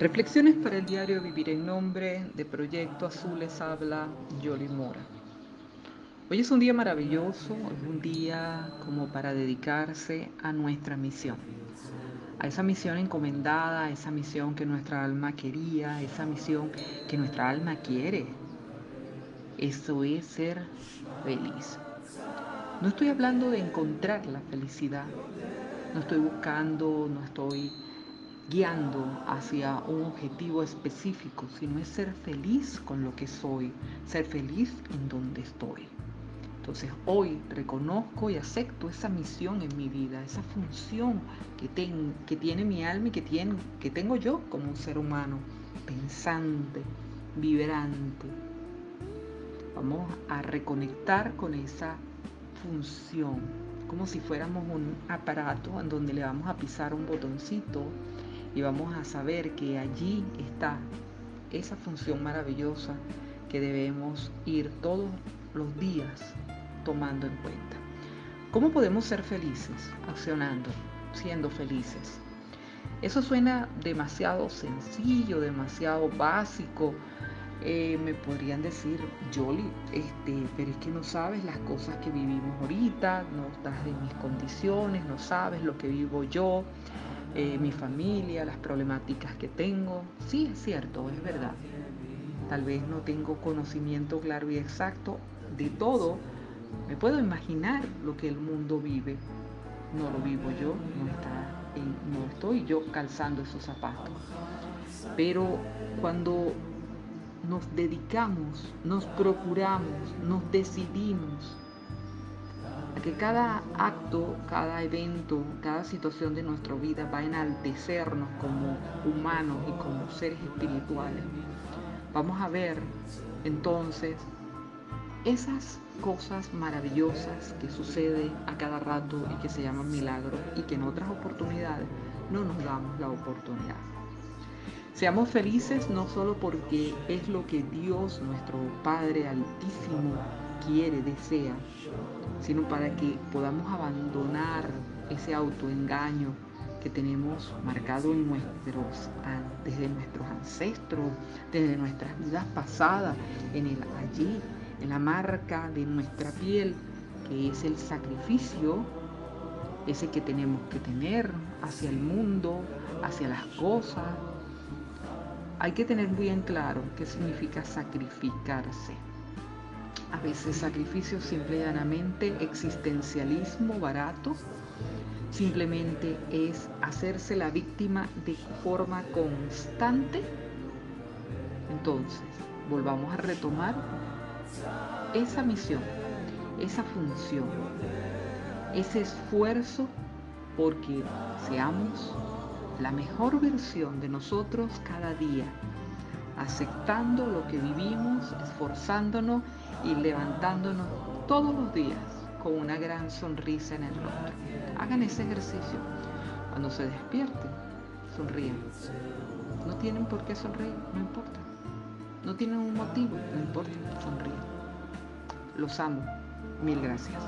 Reflexiones para el diario Vivir en Nombre de Proyecto Azules habla Yoli Mora. Hoy es un día maravilloso, es un día como para dedicarse a nuestra misión, a esa misión encomendada, a esa misión que nuestra alma quería, esa misión que nuestra alma quiere. Eso es ser feliz. No estoy hablando de encontrar la felicidad, no estoy buscando, no estoy guiando hacia un objetivo específico, sino es ser feliz con lo que soy, ser feliz en donde estoy. Entonces hoy reconozco y acepto esa misión en mi vida, esa función que, que tiene mi alma y que, tiene, que tengo yo como un ser humano, pensante, vibrante. Vamos a reconectar con esa función, como si fuéramos un aparato en donde le vamos a pisar un botoncito y vamos a saber que allí está esa función maravillosa que debemos ir todos los días tomando en cuenta. ¿Cómo podemos ser felices? Accionando, siendo felices. Eso suena demasiado sencillo, demasiado básico. Eh, me podrían decir, Jolly, este, pero es que no sabes las cosas que vivimos ahorita, no estás de mis condiciones, no sabes lo que vivo yo. Eh, mi familia, las problemáticas que tengo. Sí, es cierto, es verdad. Tal vez no tengo conocimiento claro y exacto de todo. Me puedo imaginar lo que el mundo vive. No lo vivo yo, no, estoy yo calzando esos zapatos. Pero cuando nos dedicamos, nos procuramos, nos decidimos que cada acto, cada evento, cada situación de nuestra vida va a enaltecernos como humanos y como seres espirituales. Vamos a ver entonces esas cosas maravillosas que suceden a cada rato y que se llaman milagros y que en otras oportunidades no nos damos la oportunidad. Seamos felices no solo porque es lo que Dios, nuestro Padre Altísimo, quiere, desea, sino para que podamos abandonar ese autoengaño que tenemos marcado en nuestros, desde nuestros ancestros, desde nuestras vidas pasadas, en el allí, en la marca de nuestra piel, que es el sacrificio, ese que tenemos que tener hacia el mundo, hacia las cosas. Hay que tener bien claro qué significa sacrificarse. A veces sacrificio simple y llanamente, existencialismo barato, simplemente es hacerse la víctima de forma constante. Entonces, volvamos a retomar esa misión, esa función, ese esfuerzo porque seamos la mejor versión de nosotros cada día, aceptando lo que vivimos, esforzándonos y levantándonos todos los días con una gran sonrisa en el rostro. Hagan ese ejercicio. Cuando se despierten, sonríen. No tienen por qué sonreír, no importa. No tienen un motivo, no importa, sonríen. Los amo. Mil gracias.